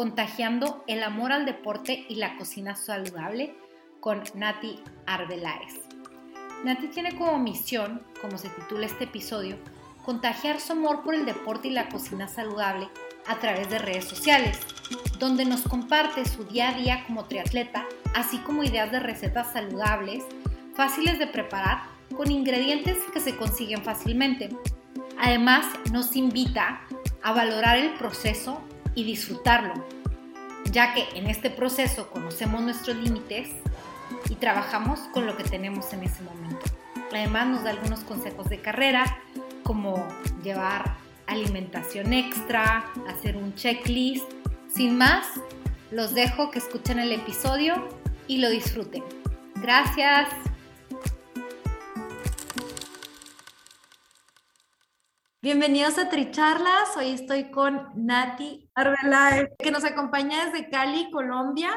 contagiando el amor al deporte y la cocina saludable con Nati Arbeláez. Nati tiene como misión, como se titula este episodio, contagiar su amor por el deporte y la cocina saludable a través de redes sociales, donde nos comparte su día a día como triatleta, así como ideas de recetas saludables, fáciles de preparar, con ingredientes que se consiguen fácilmente. Además, nos invita a valorar el proceso y disfrutarlo, ya que en este proceso conocemos nuestros límites y trabajamos con lo que tenemos en ese momento. Además nos da algunos consejos de carrera, como llevar alimentación extra, hacer un checklist. Sin más, los dejo que escuchen el episodio y lo disfruten. Gracias. Bienvenidos a Tricharlas. Hoy estoy con Nati Arbeláez, que nos acompaña desde Cali, Colombia.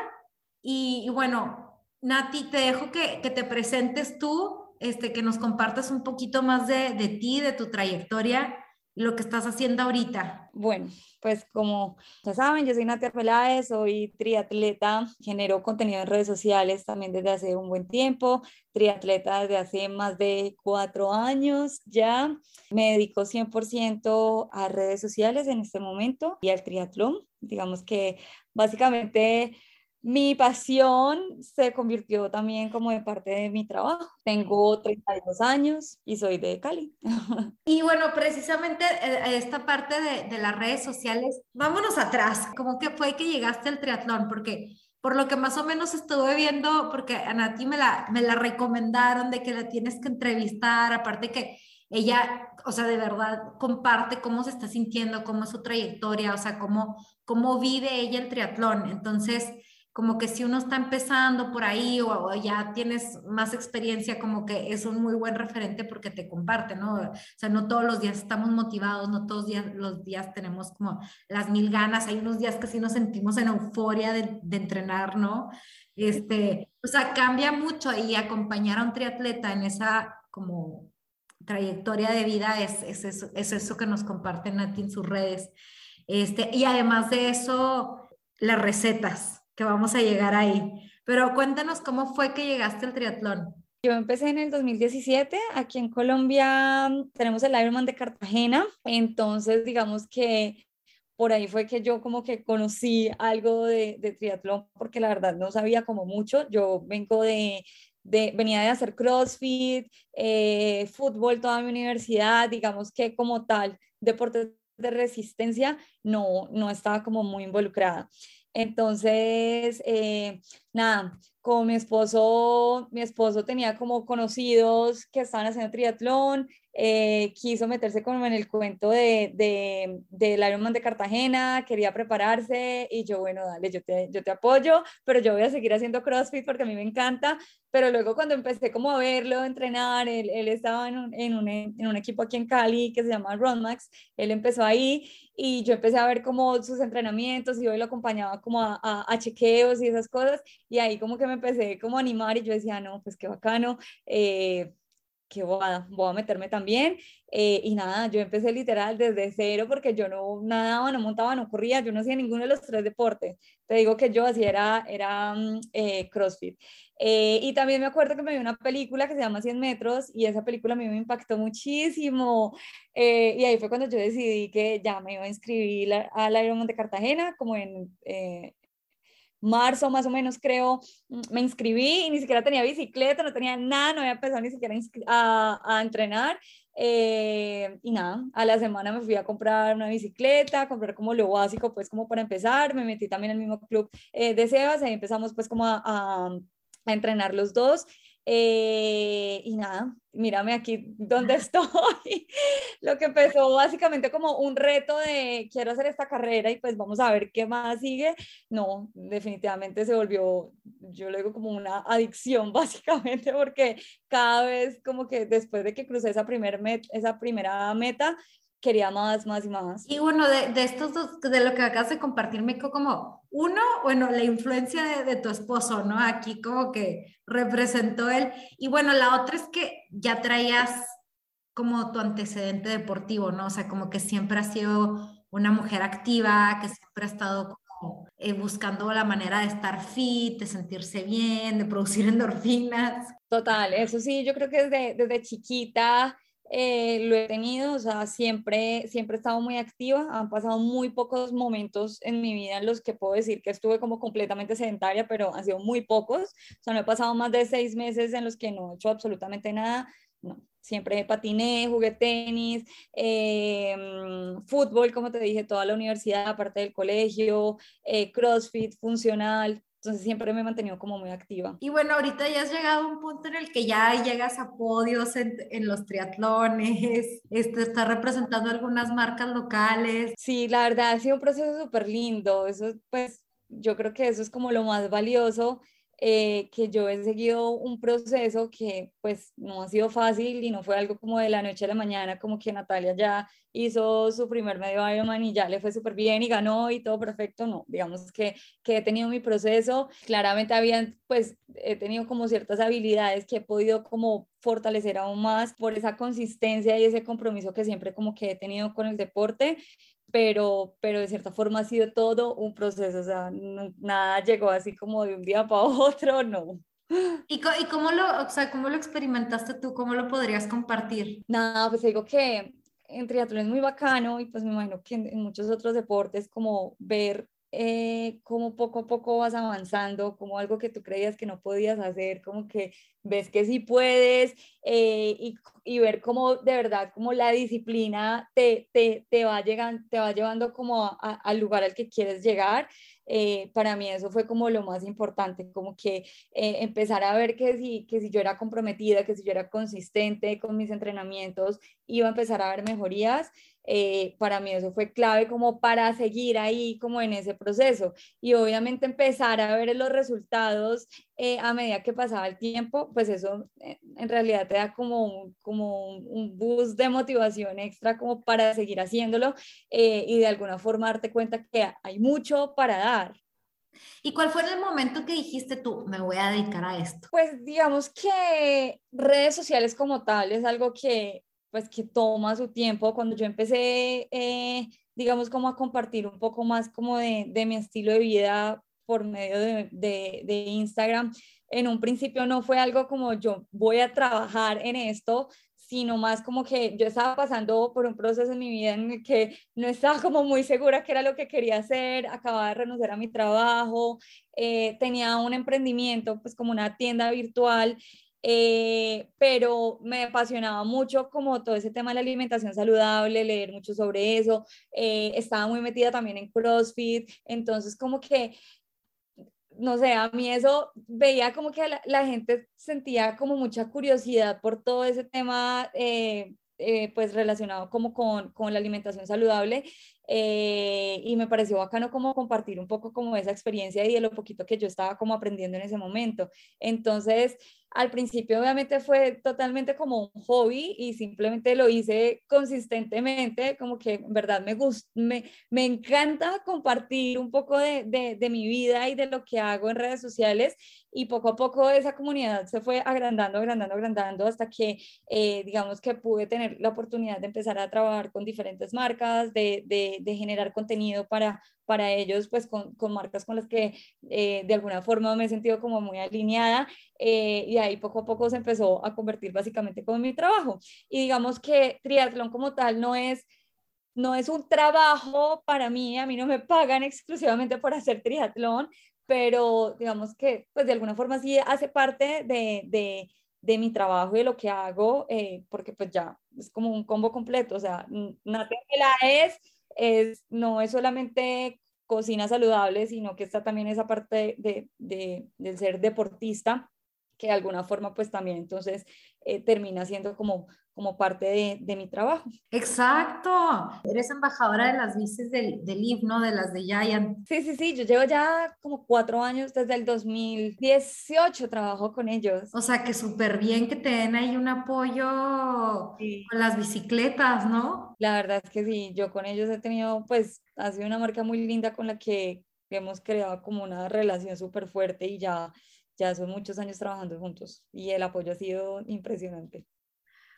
Y, bueno, Nati, te dejo que, te presentes tú, este, que nos compartas un poquito más de, de ti, de tu trayectoria lo que estás haciendo ahorita? Bueno, pues como ya saben, yo soy Natia Peláez, soy triatleta, genero contenido en redes sociales también desde hace un buen tiempo, triatleta desde hace más de cuatro años ya. Me dedico 100% a redes sociales en este momento y al triatlón. Digamos que básicamente mi pasión se convirtió también como de parte de mi trabajo. Tengo 32 años y soy de Cali. Y bueno, precisamente eh, esta parte de, las redes sociales, vámonos atrás. ¿Cómo que fue que llegaste al triatlón? Porque por lo que más o menos estuve viendo, porque a Nati me la, me la recomendaron de que la tienes que entrevistar, aparte que ella, o sea, de verdad comparte cómo se está sintiendo, cómo es su trayectoria, o sea, cómo, cómo vive ella el triatlón. Entonces, como que si uno está empezando por ahí o, ya tienes más experiencia, como que es un muy buen referente porque te comparte, ¿no? O sea, no todos los días estamos motivados, no todos los días tenemos como las mil ganas, hay unos días que sí nos sentimos en euforia de, entrenar, ¿no? Este, o sea, cambia mucho y acompañar a un triatleta en esa como trayectoria de vida es, es, eso, es eso que nos comparten Nati en sus redes. Este, y además de eso, las recetas que vamos a llegar ahí. Pero cuéntanos cómo fue que llegaste al triatlón. Yo empecé en el 2017, aquí en Colombia mm, tenemos el Ironman de Cartagena, entonces digamos que por ahí fue que yo como que conocí algo de, de triatlón, porque la verdad no sabía como mucho, yo vengo de, de, venía de hacer CrossFit, eh, fútbol toda mi universidad, digamos que como tal, deportes de resistencia, no, no estaba como muy involucrada. Entonces, eh, nada, como mi esposo, mi esposo tenía como conocidos que estaban haciendo triatlón, eh, quiso meterse como en el cuento de, de, del Ironman de Cartagena, quería prepararse y yo, bueno, dale, yo te, yo te apoyo, pero yo voy a seguir haciendo CrossFit porque a mí me encanta, pero luego cuando empecé como a verlo, entrenar, él, él estaba en un, en, un, en un, equipo aquí en Cali que se llama Runmax, él empezó ahí y yo empecé a ver como sus entrenamientos y yo lo acompañaba como a, a, chequeos y esas cosas y ahí como que me empecé como a animar y yo decía, no, pues qué bacano. Eh, que voy a, voy a meterme también. Eh, y nada, yo empecé literal desde cero porque yo no nadaba, no montaba, no corría, yo no hacía ninguno de los tres deportes. Te digo que yo hacía era, era mm, eh, CrossFit. Eh, y también me acuerdo que me vi una película que se llama 100 metros y esa película a mí me impactó muchísimo. y ahí fue cuando yo decidí que ya me iba a inscribir al Ironman de Cartagena como en marzo más o menos creo, mm, me inscribí y ni siquiera tenía bicicleta, no tenía nada, no había empezado ni siquiera a, a entrenar. Eh, y nada, a la semana me fui a comprar una bicicleta, comprar como lo básico, pues como para empezar, me metí también el mismo club eh, de Sebas, y empezamos pues como a, a entrenar los dos eh, y nada, mírame aquí donde estoy. Lo que empezó básicamente como un reto de quiero hacer esta carrera y pues vamos a ver qué más sigue. No, definitivamente se volvió, yo lo como una adicción básicamente porque cada vez como que después de que crucé esa, primer esa primera meta, quería más, más y más. Y bueno, de, de estos dos, de lo que acabas de compartir, me como uno, bueno, la influencia de, de, tu esposo, ¿no? Aquí como que representó él. Y bueno, la otra es que ya traías como tu antecedente deportivo, ¿no? O sea, como que siempre has sido una mujer activa, que siempre ha estado como eh, buscando la manera de estar fit, de sentirse bien, de producir endorfinas. Total, eso sí, yo creo que desde, desde chiquita eh, lo he tenido, o sea, siempre, siempre he estado muy activa, han pasado muy pocos momentos en mi vida en los que puedo decir que estuve como completamente sedentaria, pero han sido muy pocos, o sea, no he pasado más de seis meses en los que no he hecho absolutamente nada, no, siempre patiné, jugué tenis, eh, fútbol, como te dije, toda la universidad, aparte del colegio, eh, CrossFit, funcional, entonces siempre me he mantenido como muy activa. Y bueno, ahorita ya has llegado a un punto en el que ya llegas a podios en, en los triatlones, este, está representando algunas marcas locales. Sí, la verdad ha sido un proceso súper lindo. Eso pues yo creo que eso es como lo más valioso eh, que yo he seguido un proceso que pues no ha sido fácil y no fue algo como de la noche a la mañana, como que Natalia ya hizo su primer medio Ironman y ya le fue súper bien y ganó y todo perfecto, no, digamos que, que he tenido mi proceso, claramente habían pues he tenido como ciertas habilidades que he podido como fortalecer aún más por esa consistencia y ese compromiso que siempre como que he tenido con el deporte pero, pero de cierta forma ha sido todo un proceso, o sea, nada llegó así como de un día para otro, no. ¿Y, ¿Y, cómo, lo, o sea, cómo lo experimentaste tú? ¿Cómo lo podrías compartir? Nada, pues digo que en triatlón es muy bacano y pues me imagino que en, muchos otros deportes como ver eh, cómo poco a poco vas avanzando, como algo que tú creías que no podías hacer, como que ves que sí puedes eh, y, y, ver cómo de verdad, como la disciplina te, te, te va, llegando, te va llevando como al lugar al que quieres llegar. Eh, para mí eso fue como lo más importante, como que empezar a ver que si, que si yo era comprometida, que si yo era consistente con mis entrenamientos, iba a empezar a ver mejorías. Eh, para mí eso fue clave como para seguir ahí como en ese proceso y obviamente empezar a ver los resultados eh, a medida que pasaba el tiempo, pues eso eh, en realidad te da como un, como un boost de motivación extra como para seguir haciéndolo y de alguna forma darte cuenta que hay mucho para dar. ¿Y cuál fue el momento que dijiste tú, me voy a dedicar a esto? Pues digamos que redes sociales como tal es algo que pues que toma su tiempo. Cuando yo empecé, eh, digamos, como a compartir un poco más como de, de mi estilo de vida por medio de, de, de, Instagram, en un principio no fue algo como yo voy a trabajar en esto, sino más como que yo estaba pasando por un proceso en mi vida en el que no estaba como muy segura qué era lo que quería hacer, acababa de renunciar a mi trabajo, eh, tenía un emprendimiento, pues como una tienda virtual eh, pero me apasionaba mucho como todo ese tema de la alimentación saludable, leer mucho sobre eso, eh, estaba muy metida también en CrossFit, entonces como que, no sé, a mí eso veía como que la, gente sentía como mucha curiosidad por todo ese tema. Eh, pues relacionado como con, con la alimentación saludable y me pareció bacano como compartir un poco como esa experiencia y de lo poquito que yo estaba como aprendiendo en ese momento. Entonces, al principio obviamente fue totalmente como un hobby y simplemente lo hice consistentemente, como que en verdad me, gusta, me, me encanta compartir un poco de, de, de, mi vida y de lo que hago en redes sociales y poco a poco esa comunidad se fue agrandando, agrandando, agrandando hasta que eh, digamos que pude tener la oportunidad de empezar a trabajar con diferentes marcas, de, de, de generar contenido para, para ellos, pues con, con marcas con las que eh, de alguna forma me he sentido como muy alineada eh, y ahí poco a poco se empezó a convertir básicamente como mi trabajo. Y digamos que triatlón como tal no es no es un trabajo para mí, a mí no me pagan exclusivamente por hacer triatlón, pero digamos que pues de alguna forma sí hace parte de, de, de mi trabajo y de lo que hago, eh, porque pues ya es como un combo completo, o sea, la es, es, no es solamente cocina saludable, sino que está también esa parte de, de, del ser deportista, que de alguna forma pues también entonces eh, termina siendo como como parte de, de, mi trabajo. Exacto. Eres embajadora de las bicis del, del IF, ¿no? De las de Giant. Sí, sí, sí. Yo llevo ya como cuatro años desde el 2018 trabajo con ellos. O sea, que súper bien que te den ahí un apoyo con las bicicletas, ¿no? La verdad es que sí. Yo con ellos he tenido, pues, ha sido una marca muy linda con la que hemos creado como una relación súper fuerte y ya ya son muchos años trabajando juntos y el apoyo ha sido impresionante.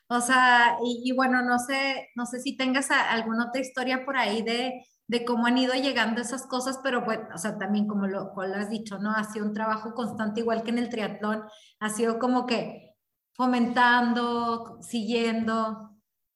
O sea, y, bueno, no sé, no sé si tengas alguna otra historia por ahí de, de cómo han ido llegando esas cosas, pero bueno, o sea, también como lo, como lo has dicho, ¿no? Ha sido un trabajo constante, igual que en el triatlón, ha sido como que fomentando, siguiendo.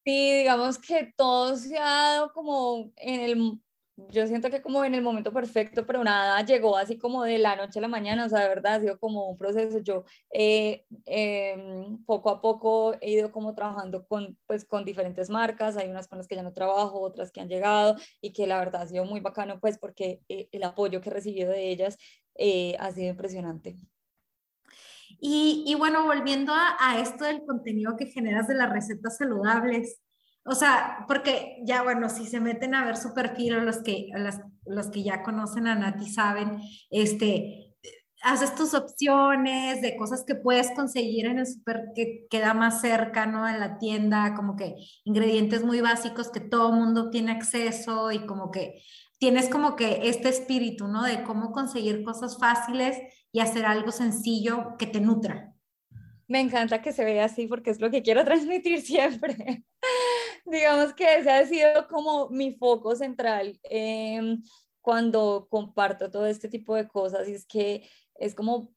Sí, digamos que todo se ha dado como en el yo siento que como en el momento perfecto, pero nada llegó así como de la noche a la mañana, o sea, de verdad ha sido como un proceso. Yo eh, em, poco a poco he ido como trabajando con, pues, con diferentes marcas, hay unas con las que ya no trabajo, otras que han llegado y que la verdad ha sido muy bacano, pues porque eh, el apoyo que he recibido de ellas eh, ha sido impresionante. Y, y bueno, volviendo a, esto del contenido que generas de las recetas saludables, o sea, porque ya, bueno, si se meten a ver su perfil los que, los que ya conocen a Nati saben, este, haces tus opciones de cosas que puedes conseguir en el super que queda más cerca, ¿no? En la tienda, como que ingredientes muy básicos que todo mundo tiene acceso y como que tienes como que este espíritu, ¿no? De cómo conseguir cosas fáciles y hacer algo sencillo que te nutra. Me encanta que se vea así porque es lo que quiero transmitir siempre digamos que ese ha sido como mi foco central em, cuando comparto todo este tipo de cosas y es que es como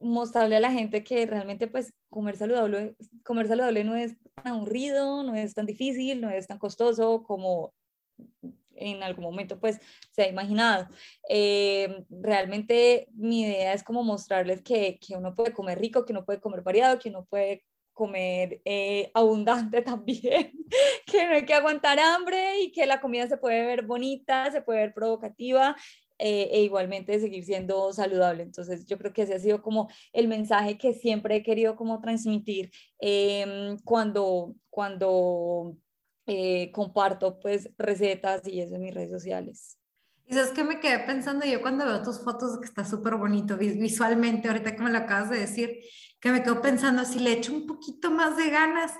mostrarle a la gente que realmente pues comer saludable, comer saludable no es tan aburrido, no es tan difícil, no es tan costoso como en algún momento pues se ha imaginado. Em, realmente mi idea es como mostrarles que, que, uno puede comer rico, que uno puede comer variado, que uno puede comer eh, abundante también, que no hay que aguantar hambre y que la comida se puede ver bonita, se puede ver provocativa eh, e igualmente seguir siendo saludable. Entonces yo creo que ese ha sido como el mensaje que siempre he querido como transmitir em, cuando, cuando eh, comparto pues recetas y eso en mis redes sociales. Y sabes que me quedé pensando yo cuando veo tus fotos que está súper bonito visualmente, ahorita que me lo acabas de decir, que me quedo pensando, si le echo un poquito más de ganas,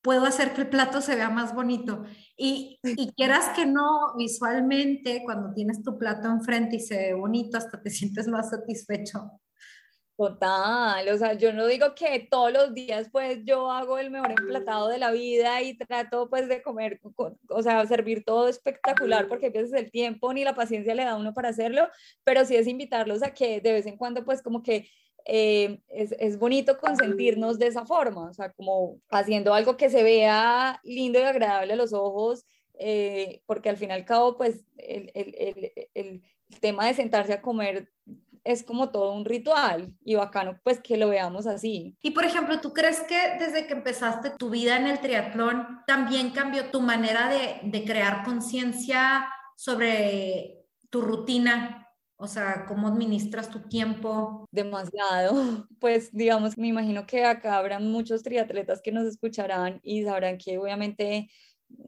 puedo hacer que el plato se vea más bonito. Y, y quieras que no, visualmente, cuando tienes tu plato enfrente y se ve bonito, hasta te sientes más satisfecho. Total, o sea, yo no digo que todos los días pues yo hago el mejor emplatado de la vida y trato pues de comer, o sea, servir todo espectacular porque a el tiempo ni la paciencia le da a uno para hacerlo, pero sí es invitarlos a que de vez en cuando pues como que eh, es, es, bonito consentirnos de esa forma, o sea, como haciendo algo que se vea lindo y agradable a los ojos, eh, porque al fin y al cabo pues el, el, el, el tema de sentarse a comer es como todo un ritual y bacano pues que lo veamos así. Y por ejemplo, ¿tú crees que desde que empezaste tu vida en el triatlón también cambió tu manera de, de crear conciencia sobre tu rutina? O sea, ¿cómo administras tu tiempo? Demasiado. Pues digamos, me imagino que acá habrá muchos triatletas que nos escucharán y sabrán que obviamente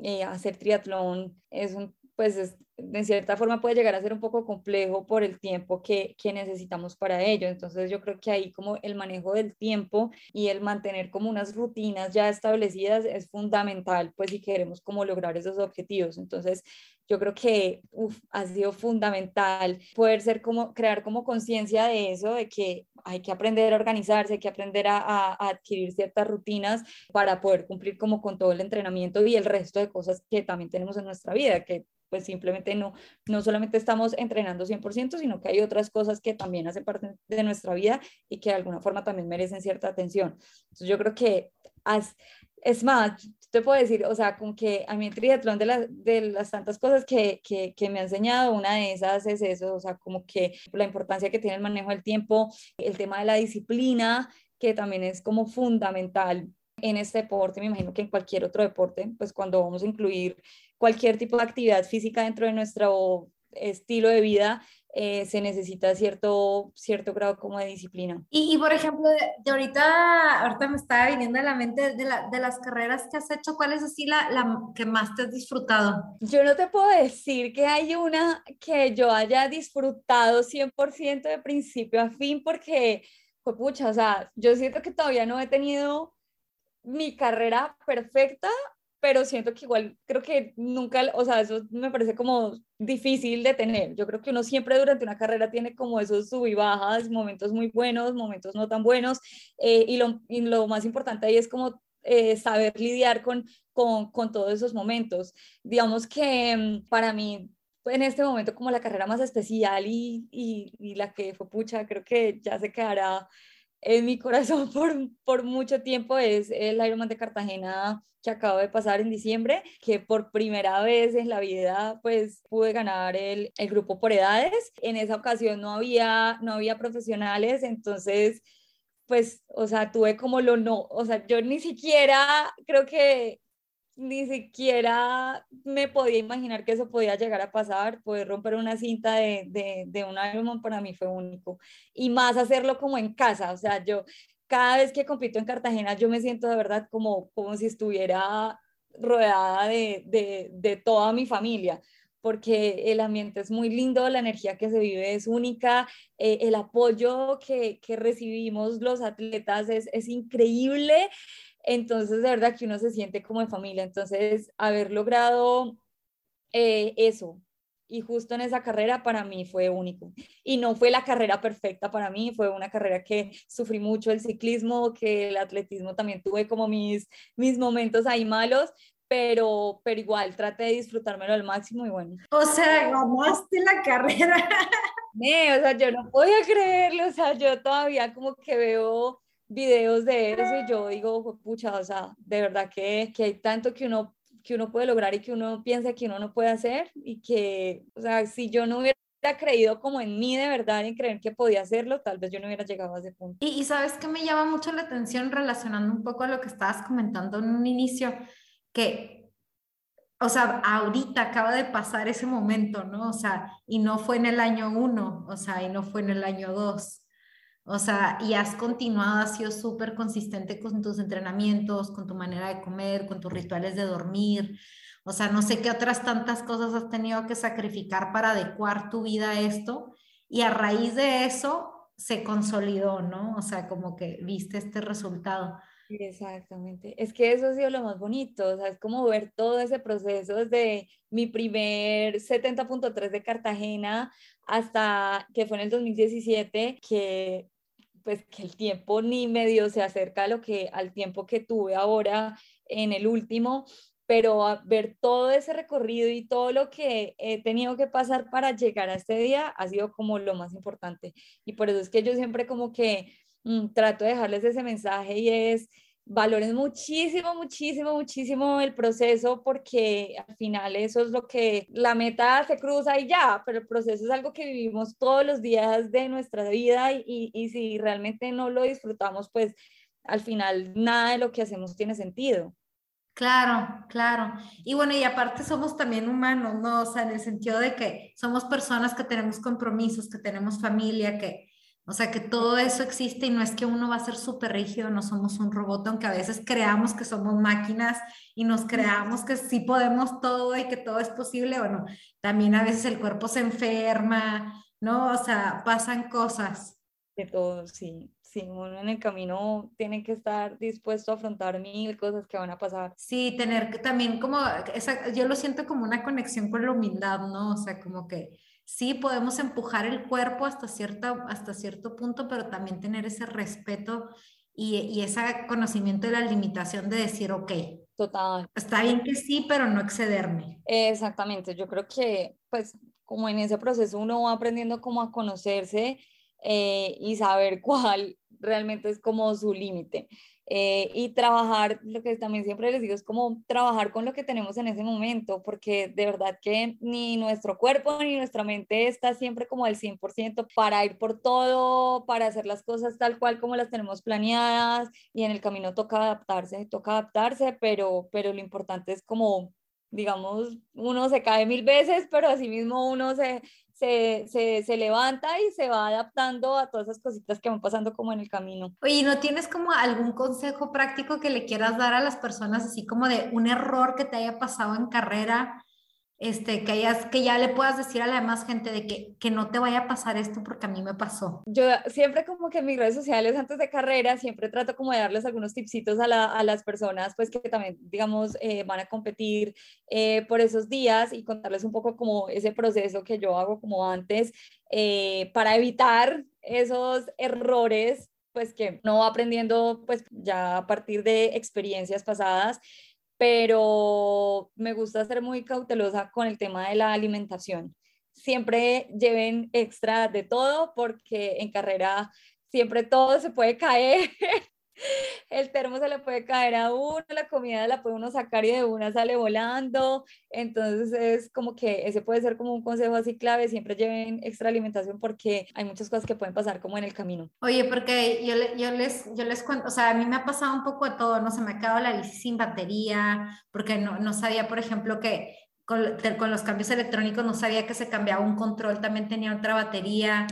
eh, hacer triatlón es un, pues es de cierta forma puede llegar a ser un poco complejo por el tiempo que, que, necesitamos para ello. Entonces yo creo que ahí como el manejo del tiempo y el mantener como unas rutinas ya establecidas es fundamental, pues si queremos como lograr esos objetivos. Entonces yo creo que ha sido fundamental poder ser como, crear como conciencia de eso, de que hay que aprender a organizarse, hay que aprender a, a, adquirir ciertas rutinas para poder cumplir como con todo el entrenamiento y el resto de cosas que también tenemos en nuestra vida, que pues simplemente no, no solamente estamos entrenando 100%, sino que hay otras cosas que también hacen parte de nuestra vida y que de alguna forma también merecen cierta atención. Entonces yo creo que es más, te puedo decir, o sea, con que a mí el triatlón de, de las tantas cosas que, que, que, me ha enseñado, una de esas es eso, o sea, como que la importancia que tiene el manejo del tiempo, el tema de la disciplina, que también es como fundamental en este deporte, me imagino que en cualquier otro deporte, pues cuando vamos a incluir cualquier tipo de actividad física dentro de nuestro estilo de vida, eh, se necesita cierto, cierto grado como de disciplina. Y, por ejemplo, de, ahorita, ahorita me estaba viniendo a la mente de, la, de las carreras que has hecho, ¿cuál es así la, la, que más te has disfrutado? Yo no te puedo decir que hay una que yo haya disfrutado 100% de principio a fin, porque, pues pucha, o sea, yo siento que todavía no he tenido mi carrera perfecta pero siento que igual creo que nunca, o sea, eso me parece como difícil de tener. Yo creo que uno siempre durante una carrera tiene como esos sub y bajas, momentos muy buenos, momentos no tan buenos, eh, y, lo, y, lo, más importante ahí es como eh, saber lidiar con, con, con, todos esos momentos. Digamos que mm, para mí en este momento como la carrera más especial y, y, y la que fue pucha, creo que ya se quedará en mi corazón por, por mucho tiempo es el Ironman de Cartagena que acabo de pasar en diciembre, que por primera vez en la vida pues pude ganar el, el grupo por edades. En esa ocasión no había, no había profesionales, entonces pues, o sea, tuve como lo no, o sea, yo ni siquiera creo que ni siquiera me podía imaginar que eso podía llegar a pasar, poder romper una cinta de, de, de un Ironman para mí fue único. Y más hacerlo como en casa, o sea, yo cada vez que compito en Cartagena, yo me siento de verdad como, como si estuviera rodeada de, de, de toda mi familia porque el ambiente es muy lindo, la energía que se vive es única, eh, el apoyo que, que, recibimos los atletas es, es increíble entonces, de verdad que uno se siente como en familia. Entonces, haber logrado eh, eso y justo en esa carrera para mí fue único. Y no fue la carrera perfecta para mí, fue una carrera que sufrí mucho el ciclismo, que el atletismo también tuve como mis, mis momentos ahí malos, pero, pero igual traté de disfrutármelo al máximo y bueno. O sea, ganaste la carrera. o sea, yo no podía creerlo, o sea, yo todavía como que veo videos de eso y yo digo, pucha, o sea, de verdad que, que hay tanto que uno, que uno puede lograr y que uno piensa que uno no puede hacer y que, o sea, si yo no hubiera creído como en mí de verdad en creer que podía hacerlo, tal vez yo no hubiera llegado a ese punto. Y, y sabes que me llama mucho la atención relacionando un poco a lo que estabas comentando en un inicio, que, o sea, ahorita acaba de pasar ese momento, ¿no? O sea, y no fue en el año uno, o sea, y no fue en el año dos. O sea, y has continuado, has sido súper consistente con tus entrenamientos, con tu manera de comer, con tus rituales de dormir. O sea, no sé qué otras tantas cosas has tenido que sacrificar para adecuar tu vida a esto. Y a raíz de eso se consolidó, ¿no? O sea, como que viste este resultado. Exactamente. Es que eso ha sido lo más bonito, o sea, es como ver todo ese proceso desde mi primer 70.3 de Cartagena hasta que fue en el 2017, que pues que el tiempo ni medio se acerca a lo que al tiempo que tuve ahora en el último, pero ver todo ese recorrido y todo lo que he tenido que pasar para llegar a este día ha sido como lo más importante. Y por eso es que yo siempre como que mm, trato de dejarles ese mensaje y es valoren muchísimo, muchísimo, muchísimo el proceso porque al final eso es lo que la meta se cruza y ya, pero el proceso es algo que vivimos todos los días de nuestra vida y, y si realmente no lo disfrutamos, pues al final nada de lo que hacemos tiene sentido. Claro, claro. Y bueno, y aparte somos también humanos, ¿no? O sea, en el sentido de que somos personas que tenemos compromisos, que tenemos familia, que, o sea, que todo eso existe y no es que uno va a ser súper rígido, no somos un robot, aunque a veces creamos que somos máquinas y nos creamos que sí podemos todo y que todo es posible, bueno, también a veces el cuerpo se enferma, ¿no? O sea, pasan cosas. De todo, sí. Sí, uno en el camino tiene que estar dispuesto a afrontar mil cosas que van a pasar. Sí, tener que también como, esa, yo lo siento como una conexión con la humildad, ¿no? O sea, como que sí podemos empujar el cuerpo hasta, cierta, hasta cierto punto, pero también tener ese respeto y, y ese conocimiento de la limitación de decir, ok, Total. Está bien que sí, pero no excederme. Exactamente, yo creo que pues como en ese proceso uno va aprendiendo como a conocerse eh, y saber cuál realmente es como su límite. Eh, y trabajar, lo que también siempre les digo, es como trabajar con lo que tenemos en ese momento, porque de verdad que ni nuestro cuerpo ni nuestra mente está siempre como al 100% para ir por todo, para hacer las cosas tal cual como las tenemos planeadas y en el camino toca adaptarse, toca adaptarse, pero, pero lo importante es como digamos, uno se cae mil veces, pero así mismo uno se, se, se, se, levanta y se va adaptando a todas esas cositas que van pasando como en el camino. Oye, ¿no tienes como algún consejo práctico que le quieras dar a las personas, así como de un error que te haya pasado en carrera este, que, ya le puedas decir a la demás gente de que, que no te vaya a pasar esto porque a mí me pasó. Yo siempre como que en mis redes sociales antes de carrera siempre trato como de darles algunos tipsitos a, la, a las personas pues que también digamos eh, van a competir eh, por esos días y contarles un poco como ese proceso que yo hago como antes eh, para evitar esos errores pues que no aprendiendo pues ya a partir de experiencias pasadas pero me gusta ser muy cautelosa con el tema de la alimentación. Siempre lleven extra de todo porque en carrera siempre todo se puede caer el termo se le puede caer a uno, la comida la puede uno sacar y de una sale volando. Entonces es como que ese puede ser como un consejo así clave, siempre lleven extra alimentación porque hay muchas cosas que pueden pasar como en el camino. Oye, porque yo, les, yo les cuento, o sea, a mí me ha pasado un poco de todo, no se me acaba la bici sin batería, porque no, no sabía, por ejemplo, que con, con los cambios electrónicos no sabía que se cambiaba un control, también tenía otra batería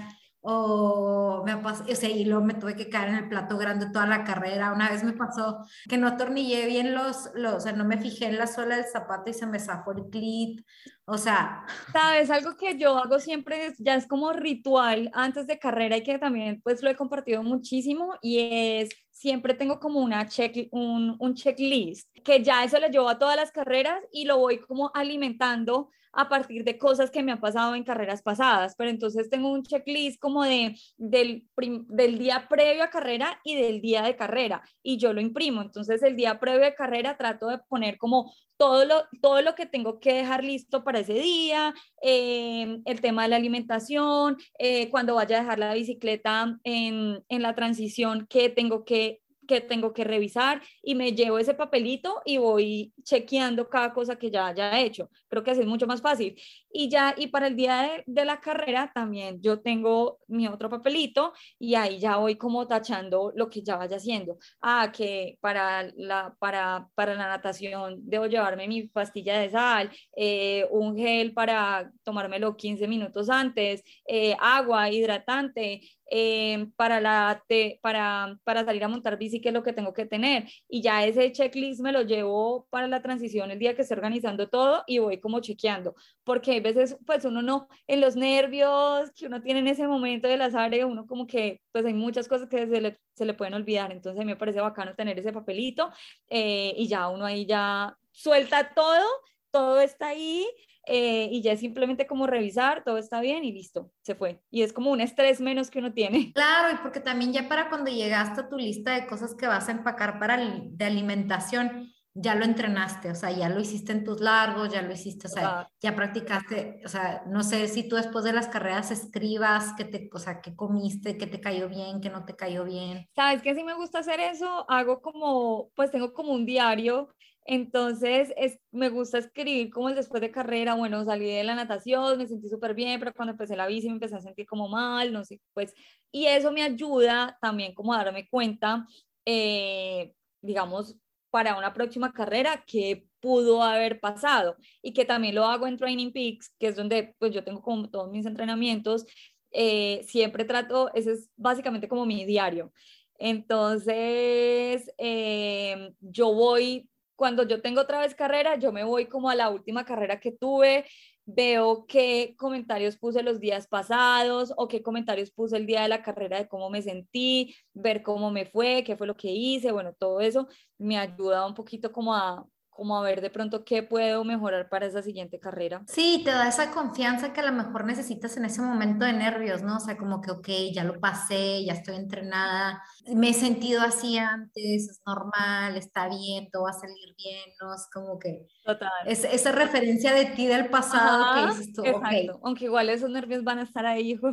o me pasó, o sea, y luego me tuve que caer en el plato grande toda la carrera. Una vez me pasó que no atornillé bien los, los, o sea, no me fijé en la suela del zapato y se me zafó el clit. O sea, sabes, algo que yo hago siempre es, ya es como ritual antes de carrera y que también pues lo he compartido muchísimo y es siempre tengo como una check, un, un checklist que ya eso lo llevo a todas las carreras y lo voy como alimentando a partir de cosas que me han pasado en carreras pasadas, pero entonces tengo un checklist como de, del, del día previo a carrera y del día de carrera y yo lo imprimo. Entonces el día previo de carrera trato de poner como todo lo, todo lo que tengo que dejar listo para ese día, eh, el tema de la alimentación, eh, cuando vaya a dejar la bicicleta en, en la transición, qué tengo que que tengo que revisar y me llevo ese papelito y voy chequeando cada cosa que ya haya hecho. Creo que así es mucho más fácil. Y ya, y para el día de, la carrera también yo tengo mi otro papelito y ahí ya voy como tachando lo que ya vaya haciendo. Ah, que para la, para, para la natación debo llevarme mi pastilla de sal, eh, un gel para tomármelo 15 minutos antes, eh, agua hidratante, eh, para, la para, para salir a montar bici, qué es lo que tengo que tener. Y ya ese checklist me lo llevo para la transición el día que esté organizando todo y voy como chequeando, porque a veces pues uno no, en los nervios que uno tiene en ese momento de las áreas, uno como que pues hay muchas cosas que se le, se le pueden olvidar, entonces me parece bacano tener ese papelito eh, y ya uno ahí ya suelta todo, todo está ahí eh, y ya es simplemente como revisar, todo está bien y listo, se fue. Y es como un estrés menos que uno tiene. Claro, y porque también ya para cuando llegaste a tu lista de cosas que vas a empacar para de alimentación, ya lo entrenaste, o sea, ya lo hiciste en tus largos, ya lo hiciste, o sea, ya practicaste, o sea, no sé si tú después de las carreras escribas que te, o sea, qué comiste, qué te cayó bien, qué no te cayó bien. Sabes que si me gusta hacer eso, hago como, pues tengo como un diario entonces, es, me gusta escribir como el después de carrera, bueno, salí de la natación, me sentí súper bien, pero cuando empecé la bici me empecé a sentir como mal, no sé, pues, y eso me ayuda también como a darme cuenta, eh, digamos, para una próxima carrera que pudo haber pasado y que también lo hago en Training Peaks, que es donde pues yo tengo como todos mis entrenamientos, eh, siempre trato, ese es básicamente como mi diario. Entonces, eh, yo voy cuando yo tengo otra vez carrera, yo me voy como a la última carrera que tuve, veo qué comentarios puse los días pasados o qué comentarios puse el día de la carrera de cómo me sentí, ver cómo me fue, qué fue lo que hice, bueno, todo eso me ayuda un poquito como a, como a ver de pronto qué puedo mejorar para esa siguiente carrera. Sí, te da esa confianza que a lo mejor necesitas en ese momento de nervios, ¿no? O sea, como que, ok, ya lo pasé, ya estoy entrenada, me he sentido así antes, es normal, está bien, todo va a salir bien, ¿no? Es como que... Total. Es, esa referencia de ti del pasado que dices tú, exacto. Aunque igual esos nervios van a estar ahí, hijo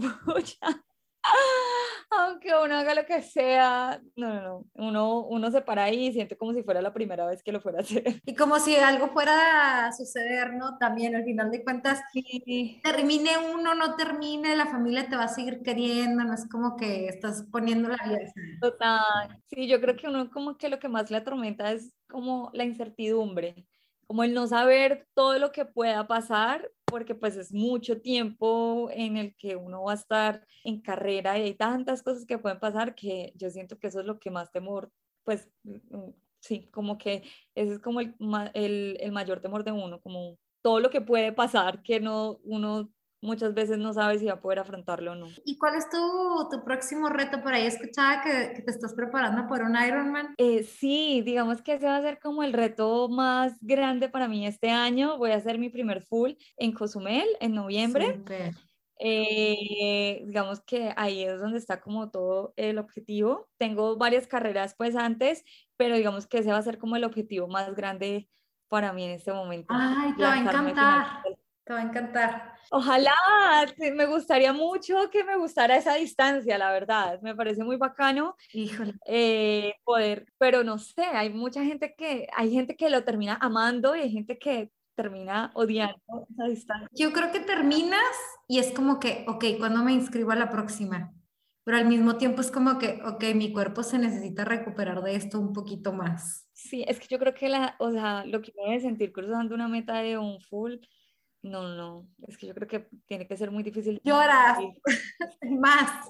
aunque uno haga lo que sea, no, no, no, uno, uno se para ahí y siente como si fuera la primera vez que lo fuera a hacer. Y como si algo fuera a suceder, ¿no? También al final de cuentas, termine uno, no termine, la familia te va a seguir queriendo, no es como que estás poniendo la vida. Total, sí, yo creo que uno como que lo que más le atormenta es como la incertidumbre como el no saber todo lo que pueda pasar, porque pues es mucho tiempo en el que uno va a estar en carrera y hay tantas cosas que pueden pasar que yo siento que eso es lo que más temor, pues mm, sí, como que ese es como el, el, el mayor temor de uno, como todo lo que puede pasar que no uno muchas veces no sabes si va a poder afrontarlo o no. ¿Y cuál es tu, tu próximo reto por ahí? Escuchaba que, que, te estás preparando por un Ironman. Eh, sí, digamos que ese va a ser como el reto más grande para mí este año. Voy a hacer mi primer full en Cozumel en noviembre. Eh, digamos que ahí es donde está como todo el objetivo. Tengo varias carreras pues antes, pero digamos que ese va a ser como el objetivo más grande para mí en este momento. Ay, te va a encantar. Te va a encantar. Ojalá, me gustaría mucho que me gustara esa distancia, la verdad. Me parece muy bacano eh, poder, pero no sé, hay mucha gente que, hay gente que lo termina amando y hay gente que termina odiando esa distancia. Yo creo que terminas y es como que, ok, ¿cuándo me inscribo a la próxima? Pero al mismo tiempo es como que, ok, mi cuerpo se necesita recuperar de esto un poquito más. Sí, es que yo creo que la, o sea, lo que me sentir cruzando una meta de un full no, no, es que yo creo que tiene que ser muy difícil. Lloras más.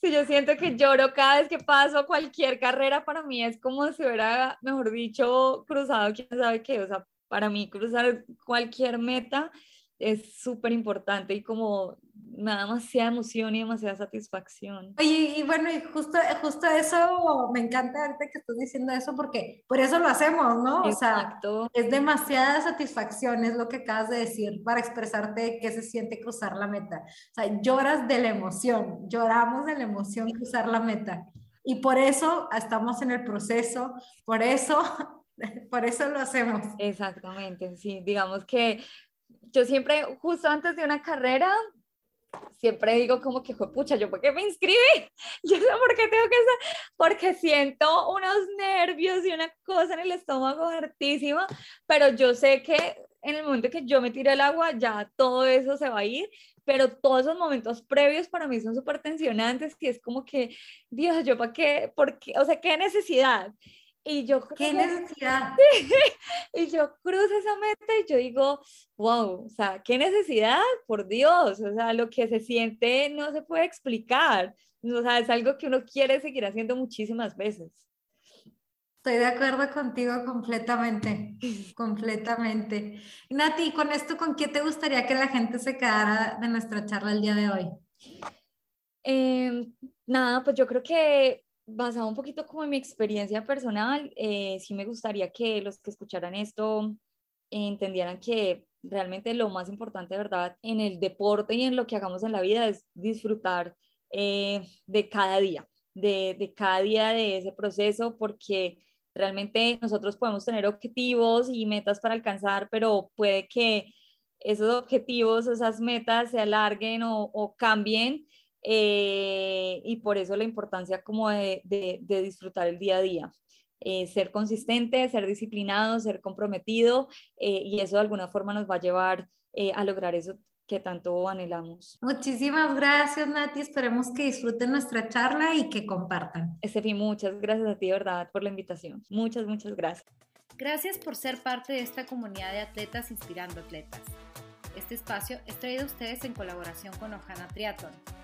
Sí, yo siento que lloro cada vez que paso cualquier carrera, para mí es como si hubiera, mejor dicho, cruzado quién sabe qué. O sea, para mí cruzar cualquier meta es súper importante y como me da demasiada emoción y demasiada satisfacción. Oye, y bueno, y justo, justo eso, me encanta ahorita que estás diciendo eso porque por eso lo hacemos, ¿no? Exacto. O sea, es demasiada satisfacción, es lo que acabas de decir, para expresarte qué se siente cruzar la meta. O sea, lloras de la emoción, lloramos de la emoción cruzar la meta. Y por eso estamos en el proceso, por eso, por eso lo hacemos. Exactamente, sí, digamos que yo siempre, justo antes de una carrera, siempre digo como que fue pucha, ¿yo por qué me inscribí? Yo sé por qué tengo que ser, porque siento unos nervios y una cosa en el estómago hartísima, pero yo sé que en el momento que yo me tire al agua, ya todo eso se va a ir, pero todos esos momentos previos para mí son súper tensionantes y es como que, Dios, ¿yo para qué? ¿Por qué? O sea, ¿qué necesidad? Y yo, ¿qué necesidad? y yo cruzo esa meta y yo digo, wow, o sea, ¿qué necesidad? Por Dios, o sea, lo que se siente no se puede explicar. O sea, es algo que uno quiere seguir haciendo muchísimas veces. Estoy de acuerdo contigo completamente, completamente. Nati, con esto, ¿con qué te gustaría que la gente se quedara de nuestra charla el día de hoy? Eh, nada, pues yo creo que basado un poquito como en mi experiencia personal, eh, sí me gustaría que los que escucharan esto entendieran que realmente lo más importante, ¿verdad?, en el deporte y en lo que hagamos en la vida es disfrutar eh, de cada día, de, de cada día de ese proceso, porque realmente nosotros podemos tener objetivos y metas para alcanzar, pero puede que esos objetivos, esas metas se alarguen o, o cambien eh, y por eso la importancia como de, de, disfrutar el día a día. Eh, ser consistente, ser disciplinado, ser comprometido eh, y eso de alguna forma nos va a llevar a lograr eso que tanto anhelamos. Muchísimas gracias, Nati. Esperemos que disfruten nuestra charla y que compartan. Estefi, muchas gracias a ti, verdad, por la invitación. Muchas, muchas gracias. Gracias por ser parte de esta comunidad de atletas inspirando atletas. Este espacio es traído a ustedes en colaboración con Ojana Triathlon